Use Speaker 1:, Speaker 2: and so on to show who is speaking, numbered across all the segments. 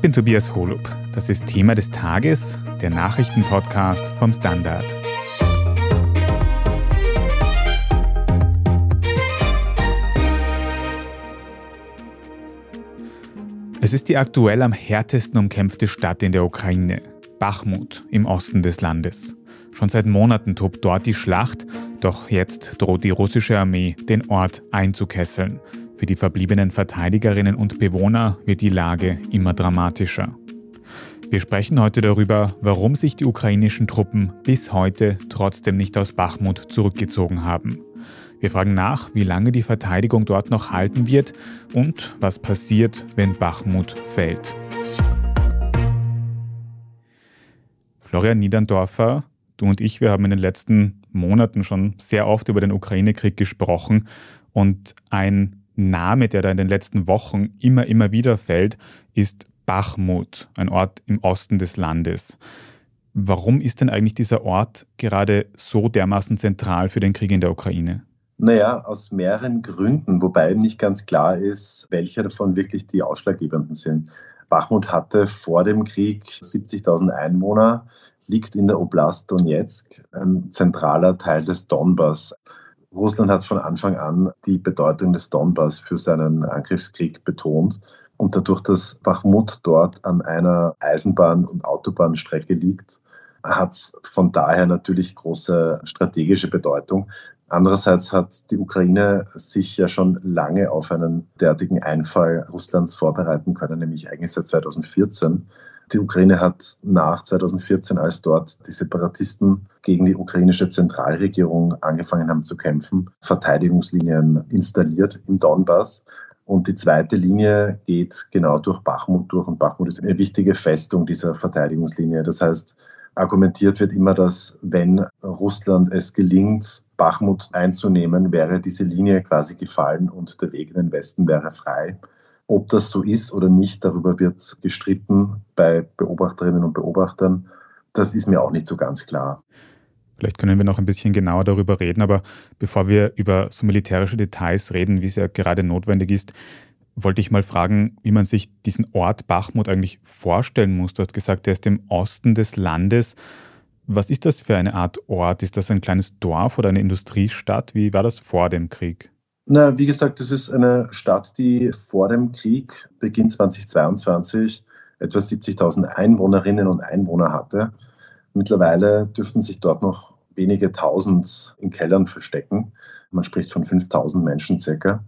Speaker 1: Ich bin Tobias Holub. Das ist Thema des Tages, der Nachrichtenpodcast vom Standard. Es ist die aktuell am härtesten umkämpfte Stadt in der Ukraine, Bachmut im Osten des Landes. Schon seit Monaten tobt dort die Schlacht, doch jetzt droht die russische Armee, den Ort einzukesseln. Für die verbliebenen Verteidigerinnen und Bewohner wird die Lage immer dramatischer. Wir sprechen heute darüber, warum sich die ukrainischen Truppen bis heute trotzdem nicht aus Bachmut zurückgezogen haben. Wir fragen nach, wie lange die Verteidigung dort noch halten wird und was passiert, wenn Bachmut fällt. Florian Niederndorfer, du und ich, wir haben in den letzten Monaten schon sehr oft über den Ukraine-Krieg gesprochen und ein Name, der da in den letzten Wochen immer, immer wieder fällt, ist Bachmut, ein Ort im Osten des Landes. Warum ist denn eigentlich dieser Ort gerade so dermaßen zentral für den Krieg in der Ukraine?
Speaker 2: Naja, aus mehreren Gründen, wobei nicht ganz klar ist, welche davon wirklich die ausschlaggebenden sind. Bachmut hatte vor dem Krieg 70.000 Einwohner, liegt in der Oblast Donetsk, ein zentraler Teil des Donbass. Russland hat von Anfang an die Bedeutung des Donbass für seinen Angriffskrieg betont. Und dadurch, dass Bachmut dort an einer Eisenbahn- und Autobahnstrecke liegt, hat es von daher natürlich große strategische Bedeutung. Andererseits hat die Ukraine sich ja schon lange auf einen derartigen Einfall Russlands vorbereiten können, nämlich eigentlich seit 2014. Die Ukraine hat nach 2014, als dort die Separatisten gegen die ukrainische Zentralregierung angefangen haben zu kämpfen, Verteidigungslinien installiert im Donbass. Und die zweite Linie geht genau durch Bachmut durch. Und Bachmut ist eine wichtige Festung dieser Verteidigungslinie. Das heißt, argumentiert wird immer, dass wenn Russland es gelingt, Bachmut einzunehmen, wäre diese Linie quasi gefallen und der Weg in den Westen wäre frei. Ob das so ist oder nicht, darüber wird gestritten bei Beobachterinnen und Beobachtern. Das ist mir auch nicht so ganz klar.
Speaker 1: Vielleicht können wir noch ein bisschen genauer darüber reden, aber bevor wir über so militärische Details reden, wie es ja gerade notwendig ist, wollte ich mal fragen, wie man sich diesen Ort Bachmut eigentlich vorstellen muss. Du hast gesagt, der ist im Osten des Landes. Was ist das für eine Art Ort? Ist das ein kleines Dorf oder eine Industriestadt? Wie war das vor dem Krieg?
Speaker 2: Na, wie gesagt, das ist eine Stadt, die vor dem Krieg, Beginn 2022, etwa 70.000 Einwohnerinnen und Einwohner hatte. Mittlerweile dürften sich dort noch wenige tausend in Kellern verstecken. Man spricht von 5000 Menschen circa.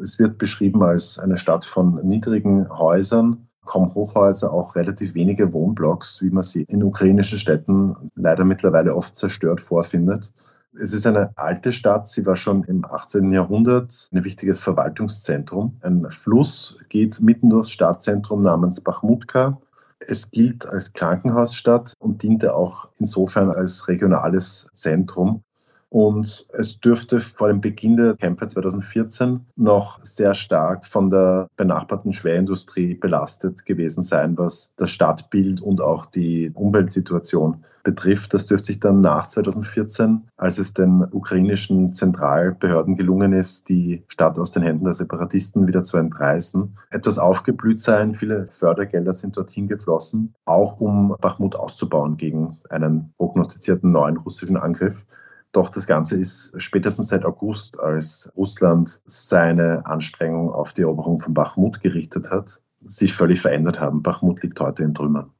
Speaker 2: Es wird beschrieben als eine Stadt von niedrigen Häusern, kaum Hochhäuser, auch relativ wenige Wohnblocks, wie man sie in ukrainischen Städten leider mittlerweile oft zerstört vorfindet. Es ist eine alte Stadt. Sie war schon im 18. Jahrhundert ein wichtiges Verwaltungszentrum. Ein Fluss geht mitten durchs Stadtzentrum namens Bachmutka. Es gilt als Krankenhausstadt und diente auch insofern als regionales Zentrum. Und es dürfte vor dem Beginn der Kämpfe 2014 noch sehr stark von der benachbarten Schwerindustrie belastet gewesen sein, was das Stadtbild und auch die Umweltsituation betrifft. Das dürfte sich dann nach 2014, als es den ukrainischen Zentralbehörden gelungen ist, die Stadt aus den Händen der Separatisten wieder zu entreißen, etwas aufgeblüht sein. Viele Fördergelder sind dorthin geflossen, auch um Bachmut auszubauen gegen einen prognostizierten neuen russischen Angriff. Doch das Ganze ist spätestens seit August, als Russland seine Anstrengung auf die Eroberung von Bachmut gerichtet hat, sich völlig verändert haben. Bachmut liegt heute in Trümmern.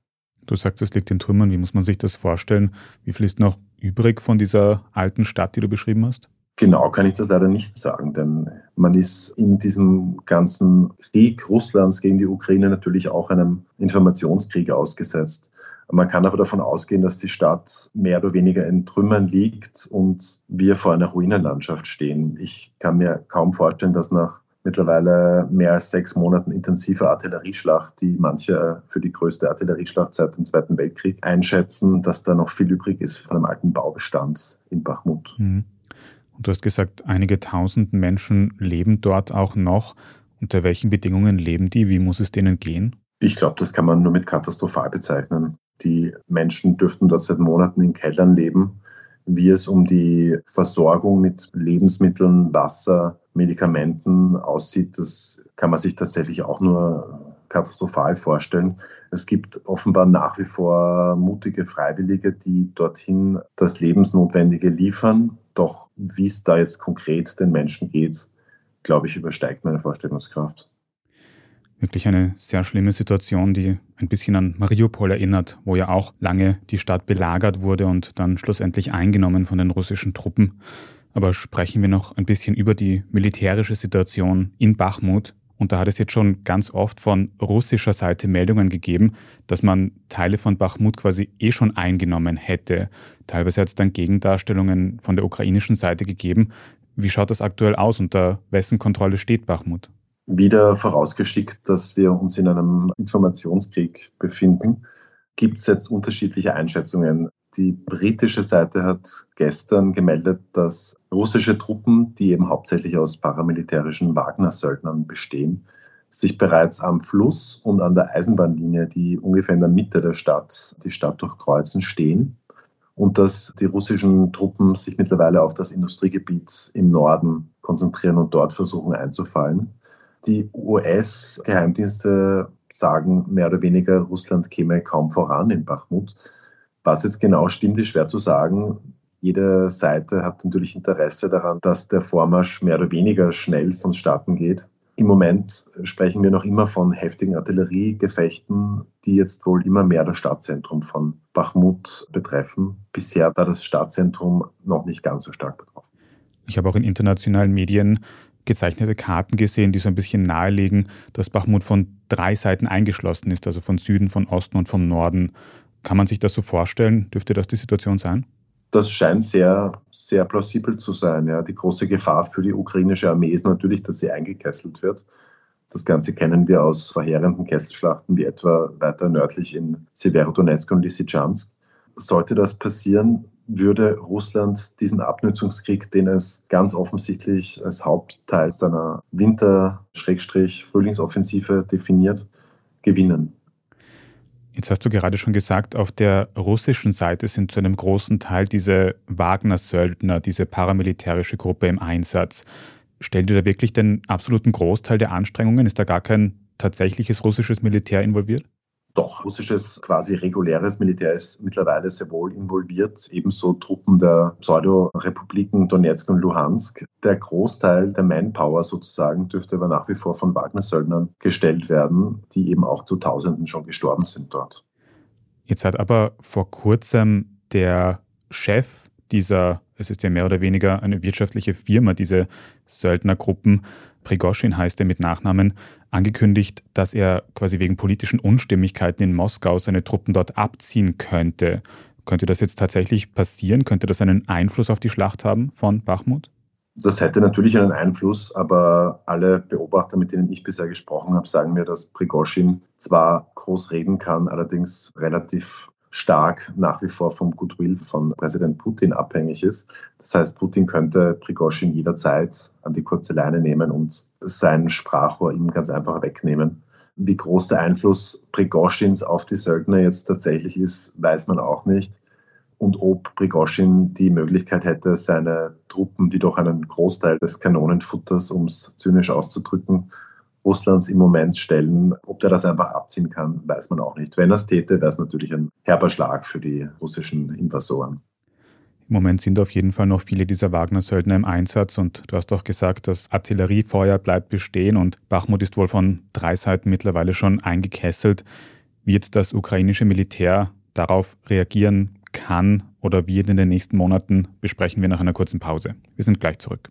Speaker 1: Du sagst, es liegt in Trümmern. Wie muss man sich das vorstellen? Wie viel ist noch übrig von dieser alten Stadt, die du beschrieben hast?
Speaker 2: Genau kann ich das leider nicht sagen, denn man ist in diesem ganzen Krieg Russlands gegen die Ukraine natürlich auch einem Informationskrieg ausgesetzt. Man kann aber davon ausgehen, dass die Stadt mehr oder weniger in Trümmern liegt und wir vor einer Ruinenlandschaft stehen. Ich kann mir kaum vorstellen, dass nach mittlerweile mehr als sechs Monaten intensiver Artillerieschlacht, die manche für die größte Artillerieschlacht seit dem Zweiten Weltkrieg einschätzen, dass da noch viel übrig ist von einem alten Baubestand in Bachmut. Mhm.
Speaker 1: Und du hast gesagt, einige tausend Menschen leben dort auch noch. Unter welchen Bedingungen leben die? Wie muss es denen gehen?
Speaker 2: Ich glaube, das kann man nur mit katastrophal bezeichnen. Die Menschen dürften dort seit Monaten in Kellern leben. Wie es um die Versorgung mit Lebensmitteln, Wasser, Medikamenten aussieht, das kann man sich tatsächlich auch nur katastrophal vorstellen. Es gibt offenbar nach wie vor mutige Freiwillige, die dorthin das Lebensnotwendige liefern. Doch wie es da jetzt konkret den Menschen geht, glaube ich, übersteigt meine Vorstellungskraft.
Speaker 1: Wirklich eine sehr schlimme Situation, die ein bisschen an Mariupol erinnert, wo ja auch lange die Stadt belagert wurde und dann schlussendlich eingenommen von den russischen Truppen. Aber sprechen wir noch ein bisschen über die militärische Situation in Bachmut. Und da hat es jetzt schon ganz oft von russischer Seite Meldungen gegeben, dass man Teile von Bachmut quasi eh schon eingenommen hätte. Teilweise hat es dann Gegendarstellungen von der ukrainischen Seite gegeben. Wie schaut das aktuell aus? Unter wessen Kontrolle steht Bachmut?
Speaker 2: Wieder vorausgeschickt, dass wir uns in einem Informationskrieg befinden, gibt es jetzt unterschiedliche Einschätzungen. Die britische Seite hat gestern gemeldet, dass russische Truppen, die eben hauptsächlich aus paramilitärischen Wagner-Söldnern bestehen, sich bereits am Fluss und an der Eisenbahnlinie, die ungefähr in der Mitte der Stadt die Stadt durchkreuzen, stehen und dass die russischen Truppen sich mittlerweile auf das Industriegebiet im Norden konzentrieren und dort versuchen einzufallen. Die US-Geheimdienste sagen mehr oder weniger, Russland käme kaum voran in Bachmut. Was jetzt genau stimmt, ist schwer zu sagen. Jede Seite hat natürlich Interesse daran, dass der Vormarsch mehr oder weniger schnell vonstatten geht. Im Moment sprechen wir noch immer von heftigen Artilleriegefechten, die jetzt wohl immer mehr das Stadtzentrum von Bachmut betreffen. Bisher war das Stadtzentrum noch nicht ganz so stark betroffen.
Speaker 1: Ich habe auch in internationalen Medien gezeichnete Karten gesehen, die so ein bisschen nahelegen, dass Bachmut von drei Seiten eingeschlossen ist, also von Süden, von Osten und vom Norden. Kann man sich das so vorstellen? Dürfte das die Situation sein?
Speaker 2: Das scheint sehr, sehr plausibel zu sein. Ja. Die große Gefahr für die ukrainische Armee ist natürlich, dass sie eingekesselt wird. Das Ganze kennen wir aus verheerenden Kesselschlachten, wie etwa weiter nördlich in Severodonetsk und Lysychansk. Sollte das passieren, würde Russland diesen Abnützungskrieg, den es ganz offensichtlich als Hauptteil seiner Winter-Frühlingsoffensive definiert, gewinnen.
Speaker 1: Jetzt hast du gerade schon gesagt, auf der russischen Seite sind zu einem großen Teil diese Wagner-Söldner, diese paramilitärische Gruppe im Einsatz. Stellen die da wirklich den absoluten Großteil der Anstrengungen? Ist da gar kein tatsächliches russisches Militär involviert?
Speaker 2: Doch, russisches quasi reguläres Militär ist mittlerweile sehr wohl involviert, ebenso Truppen der Pseudo-Republiken Donetsk und Luhansk. Der Großteil der Manpower sozusagen dürfte aber nach wie vor von Wagner-Söldnern gestellt werden, die eben auch zu Tausenden schon gestorben sind dort.
Speaker 1: Jetzt hat aber vor kurzem der Chef dieser, es ist ja mehr oder weniger eine wirtschaftliche Firma, diese Söldnergruppen, Prigoschin heißt er mit Nachnamen, angekündigt, dass er quasi wegen politischen Unstimmigkeiten in Moskau seine Truppen dort abziehen könnte. Könnte das jetzt tatsächlich passieren? Könnte das einen Einfluss auf die Schlacht haben von Bachmut?
Speaker 2: Das hätte natürlich einen Einfluss, aber alle Beobachter, mit denen ich bisher gesprochen habe, sagen mir, dass Prigoschin zwar groß reden kann, allerdings relativ stark nach wie vor vom Goodwill von Präsident Putin abhängig ist. Das heißt, Putin könnte Prigoschin jederzeit an die kurze Leine nehmen und sein Sprachrohr ihm ganz einfach wegnehmen. Wie groß der Einfluss Prigoschins auf die Söldner jetzt tatsächlich ist, weiß man auch nicht. Und ob Prigoschin die Möglichkeit hätte, seine Truppen, die doch einen Großteil des Kanonenfutters, um es zynisch auszudrücken, Russlands im Moment stellen. Ob der das einfach abziehen kann, weiß man auch nicht. Wenn er es täte, wäre es natürlich ein herber Schlag für die russischen Invasoren.
Speaker 1: Im Moment sind auf jeden Fall noch viele dieser Wagner-Söldner im Einsatz und du hast auch gesagt, das Artilleriefeuer bleibt bestehen und Bachmut ist wohl von drei Seiten mittlerweile schon eingekesselt. Jetzt das ukrainische Militär darauf reagieren kann oder wird in den nächsten Monaten, besprechen wir nach einer kurzen Pause. Wir sind gleich zurück.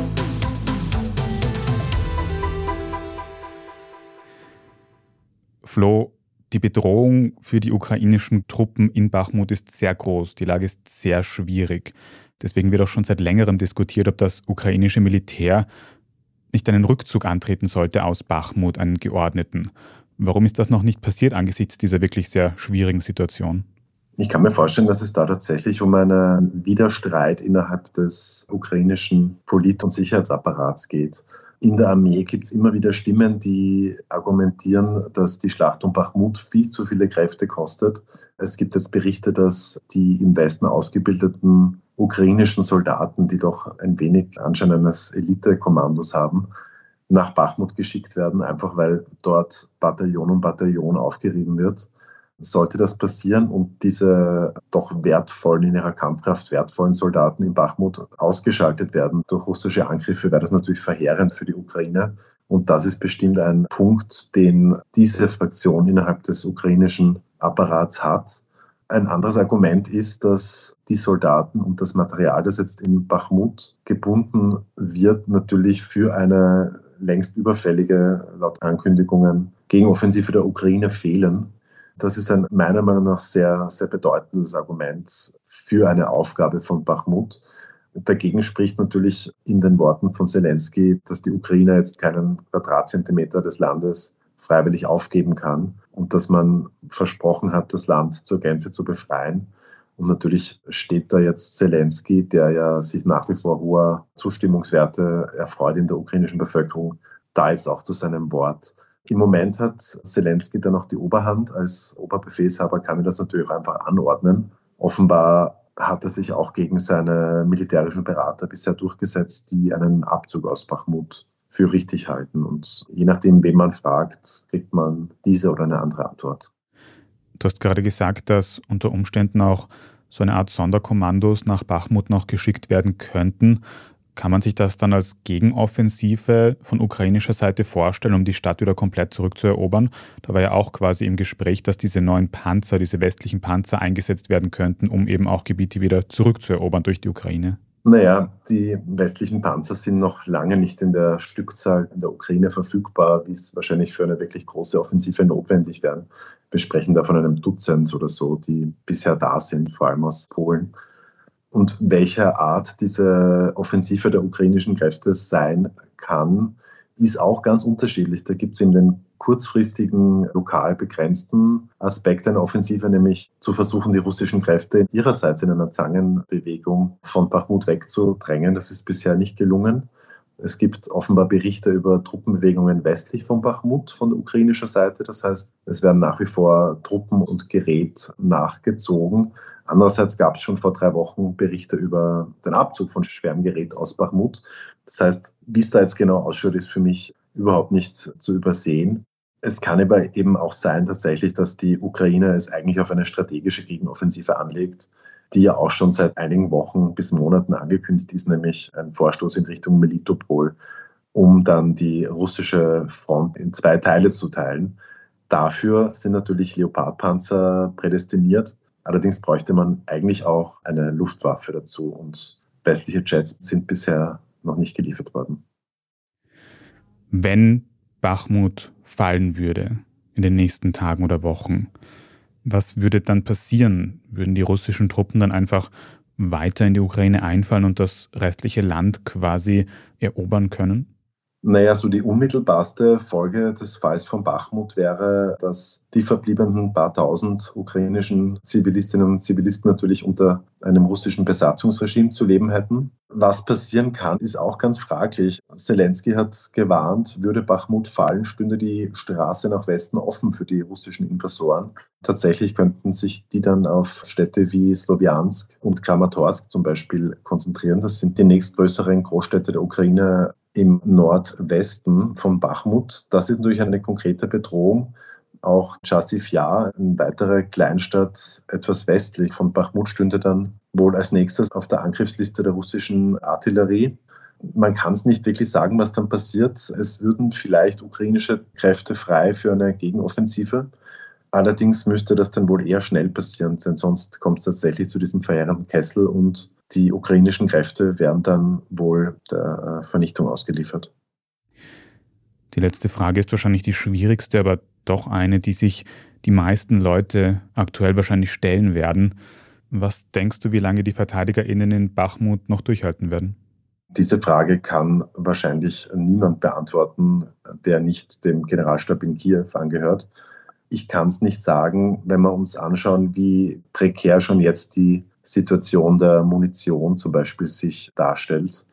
Speaker 1: Flo, die Bedrohung für die ukrainischen Truppen in Bachmut ist sehr groß. Die Lage ist sehr schwierig. Deswegen wird auch schon seit längerem diskutiert, ob das ukrainische Militär nicht einen Rückzug antreten sollte aus Bachmut, einen geordneten. Warum ist das noch nicht passiert angesichts dieser wirklich sehr schwierigen Situation?
Speaker 2: Ich kann mir vorstellen, dass es da tatsächlich um einen Widerstreit innerhalb des ukrainischen Polit- und Sicherheitsapparats geht. In der Armee gibt es immer wieder Stimmen, die argumentieren, dass die Schlacht um Bachmut viel zu viele Kräfte kostet. Es gibt jetzt Berichte, dass die im Westen ausgebildeten ukrainischen Soldaten, die doch ein wenig Anschein eines Elite-Kommandos haben, nach Bachmut geschickt werden, einfach weil dort Bataillon um Bataillon aufgerieben wird. Sollte das passieren und diese doch wertvollen, in ihrer Kampfkraft wertvollen Soldaten in Bachmut ausgeschaltet werden durch russische Angriffe, wäre das natürlich verheerend für die Ukraine. Und das ist bestimmt ein Punkt, den diese Fraktion innerhalb des ukrainischen Apparats hat. Ein anderes Argument ist, dass die Soldaten und das Material, das jetzt in Bachmut gebunden wird, natürlich für eine längst überfällige, laut Ankündigungen, Gegenoffensive der Ukraine fehlen. Das ist ein meiner Meinung nach sehr, sehr bedeutendes Argument für eine Aufgabe von Bachmut. Dagegen spricht natürlich in den Worten von Zelensky, dass die Ukraine jetzt keinen Quadratzentimeter des Landes freiwillig aufgeben kann und dass man versprochen hat, das Land zur Gänze zu befreien. Und natürlich steht da jetzt Zelensky, der ja sich nach wie vor hoher Zustimmungswerte erfreut in der ukrainischen Bevölkerung, da jetzt auch zu seinem Wort. Im Moment hat Zelensky dann noch die Oberhand. Als Oberbefehlshaber kann er das natürlich auch einfach anordnen. Offenbar hat er sich auch gegen seine militärischen Berater bisher durchgesetzt, die einen Abzug aus Bachmut für richtig halten. Und je nachdem, wen man fragt, kriegt man diese oder eine andere Antwort.
Speaker 1: Du hast gerade gesagt, dass unter Umständen auch so eine Art Sonderkommandos nach Bachmut noch geschickt werden könnten. Kann man sich das dann als Gegenoffensive von ukrainischer Seite vorstellen, um die Stadt wieder komplett zurückzuerobern? Da war ja auch quasi im Gespräch, dass diese neuen Panzer, diese westlichen Panzer eingesetzt werden könnten, um eben auch Gebiete wieder zurückzuerobern durch die Ukraine.
Speaker 2: Naja, die westlichen Panzer sind noch lange nicht in der Stückzahl in der Ukraine verfügbar, wie es wahrscheinlich für eine wirklich große Offensive notwendig wäre. Wir sprechen da von einem Dutzend oder so, die bisher da sind, vor allem aus Polen und welcher Art diese Offensive der ukrainischen Kräfte sein kann, ist auch ganz unterschiedlich. Da gibt es in den kurzfristigen, lokal begrenzten Aspekt einer Offensive, nämlich zu versuchen, die russischen Kräfte ihrerseits in einer Zangenbewegung von Bachmut wegzudrängen. Das ist bisher nicht gelungen. Es gibt offenbar Berichte über Truppenbewegungen westlich von Bachmut von der ukrainischen Seite. Das heißt, es werden nach wie vor Truppen und Gerät nachgezogen. Andererseits gab es schon vor drei Wochen Berichte über den Abzug von schwerem Gerät aus Bachmut. Das heißt, wie es da jetzt genau ausschaut, ist für mich überhaupt nicht zu übersehen. Es kann aber eben auch sein tatsächlich, dass die Ukraine es eigentlich auf eine strategische Gegenoffensive anlegt die ja auch schon seit einigen Wochen bis Monaten angekündigt ist, nämlich ein Vorstoß in Richtung Melitopol, um dann die russische Front in zwei Teile zu teilen. Dafür sind natürlich Leopardpanzer prädestiniert. Allerdings bräuchte man eigentlich auch eine Luftwaffe dazu und westliche Jets sind bisher noch nicht geliefert worden.
Speaker 1: Wenn Bachmut fallen würde in den nächsten Tagen oder Wochen, was würde dann passieren? Würden die russischen Truppen dann einfach weiter in die Ukraine einfallen und das restliche Land quasi erobern können?
Speaker 2: Naja, so die unmittelbarste Folge des Falls von Bachmut wäre, dass die verbliebenen paar tausend ukrainischen Zivilistinnen und Zivilisten natürlich unter einem russischen Besatzungsregime zu leben hätten. Was passieren kann, ist auch ganz fraglich. Zelensky hat gewarnt, würde Bachmut fallen, stünde die Straße nach Westen offen für die russischen Invasoren. Tatsächlich könnten sich die dann auf Städte wie Sloviansk und Kramatorsk zum Beispiel konzentrieren. Das sind die nächstgrößeren Großstädte der Ukraine im Nordwesten von Bachmut. Das ist natürlich eine konkrete Bedrohung. Auch Chassiv Yar, eine weitere Kleinstadt etwas westlich von Bachmut, stünde dann wohl als nächstes auf der Angriffsliste der russischen Artillerie. Man kann es nicht wirklich sagen, was dann passiert. Es würden vielleicht ukrainische Kräfte frei für eine Gegenoffensive. Allerdings müsste das dann wohl eher schnell passieren, denn sonst kommt es tatsächlich zu diesem verheerenden Kessel und die ukrainischen Kräfte werden dann wohl der äh, Vernichtung ausgeliefert.
Speaker 1: Die letzte Frage ist wahrscheinlich die schwierigste, aber doch eine, die sich die meisten Leute aktuell wahrscheinlich stellen werden. Was denkst du, wie lange die VerteidigerInnen in Bachmut noch durchhalten werden?
Speaker 2: Diese Frage kann wahrscheinlich niemand beantworten, der nicht dem Generalstab in Kiew angehört. Ich kann es nicht sagen, wenn wir uns anschauen, wie prekär schon jetzt die Situation der Munition zum Beispiel sich darstellt,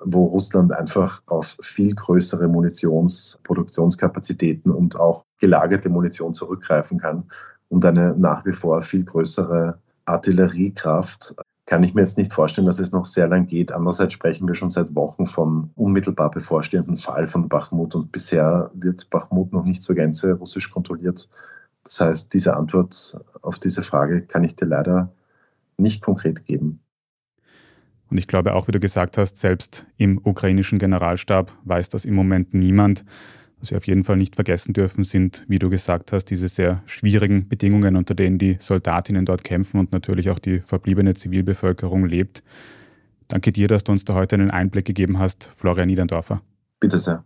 Speaker 2: wo Russland einfach auf viel größere Munitionsproduktionskapazitäten und auch gelagerte Munition zurückgreifen kann und eine nach wie vor viel größere Artilleriekraft kann ich mir jetzt nicht vorstellen, dass es noch sehr lang geht. Andererseits sprechen wir schon seit Wochen vom unmittelbar bevorstehenden Fall von Bachmut und bisher wird Bachmut noch nicht zur Gänze russisch kontrolliert. Das heißt, diese Antwort auf diese Frage kann ich dir leider nicht konkret geben.
Speaker 1: Und ich glaube auch, wie du gesagt hast, selbst im ukrainischen Generalstab weiß das im Moment niemand. Was wir auf jeden Fall nicht vergessen dürfen, sind, wie du gesagt hast, diese sehr schwierigen Bedingungen, unter denen die Soldatinnen dort kämpfen und natürlich auch die verbliebene Zivilbevölkerung lebt. Danke dir, dass du uns da heute einen Einblick gegeben hast, Florian Niederndorfer.
Speaker 2: Bitte sehr.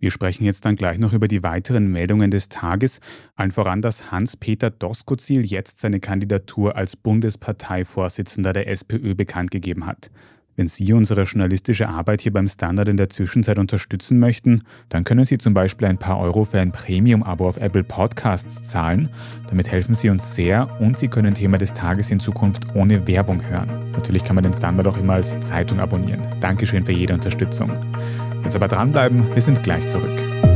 Speaker 1: Wir sprechen jetzt dann gleich noch über die weiteren Meldungen des Tages. Allen voran, dass Hans-Peter Doskozil jetzt seine Kandidatur als Bundesparteivorsitzender der SPÖ bekannt gegeben hat. Wenn Sie unsere journalistische Arbeit hier beim Standard in der Zwischenzeit unterstützen möchten, dann können Sie zum Beispiel ein paar Euro für ein Premium-Abo auf Apple Podcasts zahlen. Damit helfen Sie uns sehr und Sie können Thema des Tages in Zukunft ohne Werbung hören. Natürlich kann man den Standard auch immer als Zeitung abonnieren. Dankeschön für jede Unterstützung. Jetzt aber dranbleiben, wir sind gleich zurück.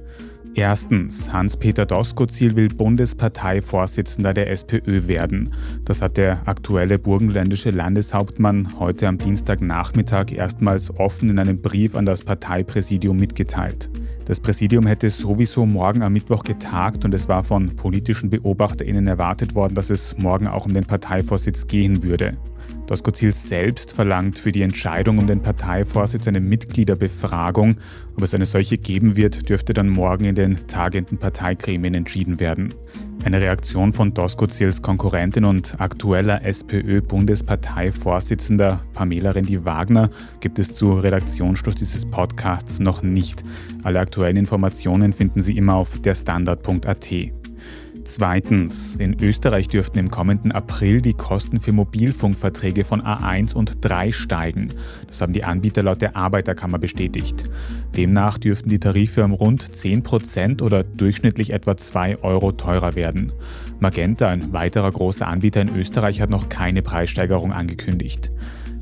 Speaker 1: Erstens, Hans-Peter Doskozil will Bundesparteivorsitzender der SPÖ werden. Das hat der aktuelle burgenländische Landeshauptmann heute am Dienstagnachmittag erstmals offen in einem Brief an das Parteipräsidium mitgeteilt. Das Präsidium hätte sowieso morgen am Mittwoch getagt und es war von politischen BeobachterInnen erwartet worden, dass es morgen auch um den Parteivorsitz gehen würde. Doskozil selbst verlangt für die Entscheidung um den Parteivorsitz eine Mitgliederbefragung. Ob es eine solche geben wird, dürfte dann morgen in den tagenden Parteigremien entschieden werden. Eine Reaktion von Doskozils Konkurrentin und aktueller SPÖ-Bundesparteivorsitzender Pamela Rendi-Wagner gibt es zu Redaktionsschluss dieses Podcasts noch nicht. Alle aktuellen Informationen finden Sie immer auf derstandard.at. Zweitens, in Österreich dürften im kommenden April die Kosten für Mobilfunkverträge von A1 und 3 steigen. Das haben die Anbieter laut der Arbeiterkammer bestätigt. Demnach dürften die Tarife um rund 10 Prozent oder durchschnittlich etwa 2 Euro teurer werden. Magenta, ein weiterer großer Anbieter in Österreich, hat noch keine Preissteigerung angekündigt.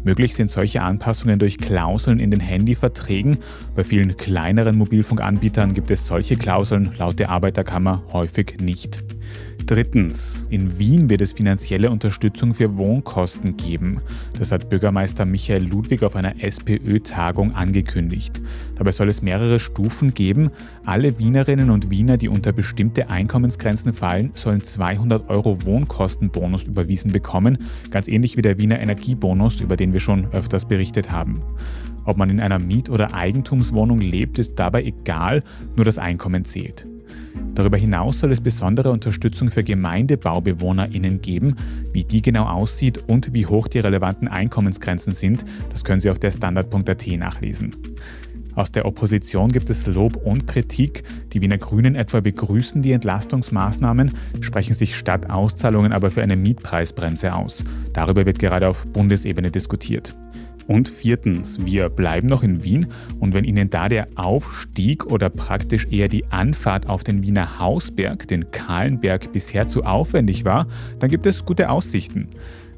Speaker 1: Möglich sind solche Anpassungen durch Klauseln in den Handyverträgen. Bei vielen kleineren Mobilfunkanbietern gibt es solche Klauseln laut der Arbeiterkammer häufig nicht. Drittens, in Wien wird es finanzielle Unterstützung für Wohnkosten geben. Das hat Bürgermeister Michael Ludwig auf einer SPÖ-Tagung angekündigt. Dabei soll es mehrere Stufen geben. Alle Wienerinnen und Wiener, die unter bestimmte Einkommensgrenzen fallen, sollen 200 Euro Wohnkostenbonus überwiesen bekommen, ganz ähnlich wie der Wiener Energiebonus, über den wir schon öfters berichtet haben. Ob man in einer Miet- oder Eigentumswohnung lebt, ist dabei egal, nur das Einkommen zählt. Darüber hinaus soll es besondere Unterstützung für GemeindebaubewohnerInnen geben. Wie die genau aussieht und wie hoch die relevanten Einkommensgrenzen sind, das können Sie auf der Standard.at nachlesen. Aus der Opposition gibt es Lob und Kritik. Die Wiener Grünen etwa begrüßen die Entlastungsmaßnahmen, sprechen sich statt Auszahlungen aber für eine Mietpreisbremse aus. Darüber wird gerade auf Bundesebene diskutiert. Und viertens, wir bleiben noch in Wien und wenn Ihnen da der Aufstieg oder praktisch eher die Anfahrt auf den Wiener Hausberg, den Kahlenberg, bisher zu aufwendig war, dann gibt es gute Aussichten.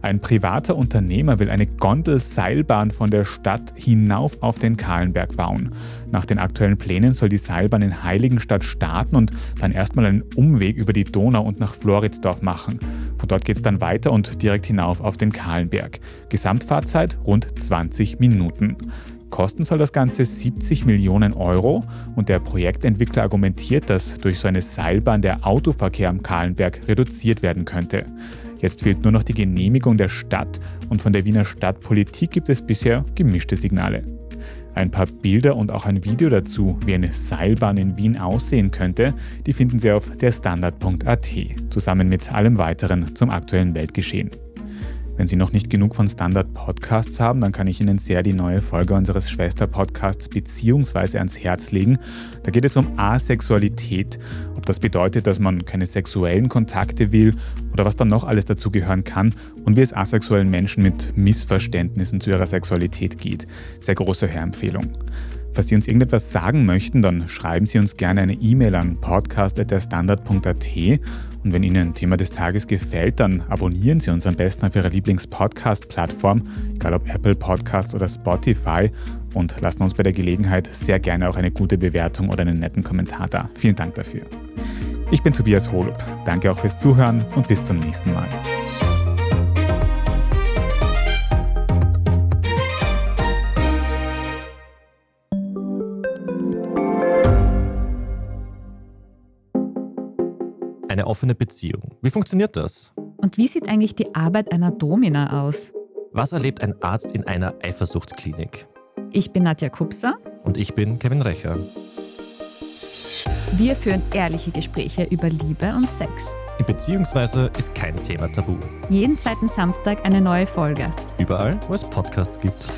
Speaker 1: Ein privater Unternehmer will eine Gondelseilbahn von der Stadt hinauf auf den Kahlenberg bauen. Nach den aktuellen Plänen soll die Seilbahn in Heiligenstadt starten und dann erstmal einen Umweg über die Donau und nach Floridsdorf machen. Von dort geht es dann weiter und direkt hinauf auf den Kahlenberg. Gesamtfahrzeit rund 20 Minuten. Kosten soll das Ganze 70 Millionen Euro und der Projektentwickler argumentiert, dass durch so eine Seilbahn der Autoverkehr am Kahlenberg reduziert werden könnte. Jetzt fehlt nur noch die Genehmigung der Stadt und von der Wiener Stadtpolitik gibt es bisher gemischte Signale. Ein paar Bilder und auch ein Video dazu, wie eine Seilbahn in Wien aussehen könnte, die finden Sie auf derstandard.at, zusammen mit allem weiteren zum aktuellen Weltgeschehen. Wenn Sie noch nicht genug von Standard-Podcasts haben, dann kann ich Ihnen sehr die neue Folge unseres Schwester-Podcasts beziehungsweise ans Herz legen. Da geht es um Asexualität, ob das bedeutet, dass man keine sexuellen Kontakte will oder was dann noch alles dazugehören kann und wie es asexuellen Menschen mit Missverständnissen zu ihrer Sexualität geht. Sehr große Hörempfehlung. Falls Sie uns irgendetwas sagen möchten, dann schreiben Sie uns gerne eine E-Mail an podcast.derstandard.at und wenn Ihnen ein Thema des Tages gefällt, dann abonnieren Sie uns am besten auf Ihrer Lieblings-Podcast-Plattform, egal ob Apple Podcasts oder Spotify und lassen uns bei der Gelegenheit sehr gerne auch eine gute Bewertung oder einen netten Kommentar da. Vielen Dank dafür. Ich bin Tobias Holub. Danke auch fürs Zuhören und bis zum nächsten Mal.
Speaker 3: Offene Beziehung. Wie funktioniert das?
Speaker 4: Und wie sieht eigentlich die Arbeit einer Domina aus?
Speaker 3: Was erlebt ein Arzt in einer Eifersuchtsklinik?
Speaker 4: Ich bin Nadja Kupser.
Speaker 3: Und ich bin Kevin Recher.
Speaker 4: Wir führen ehrliche Gespräche über Liebe und Sex.
Speaker 3: In Beziehungsweise ist kein Thema tabu.
Speaker 4: Jeden zweiten Samstag eine neue Folge.
Speaker 3: Überall, wo es Podcasts gibt.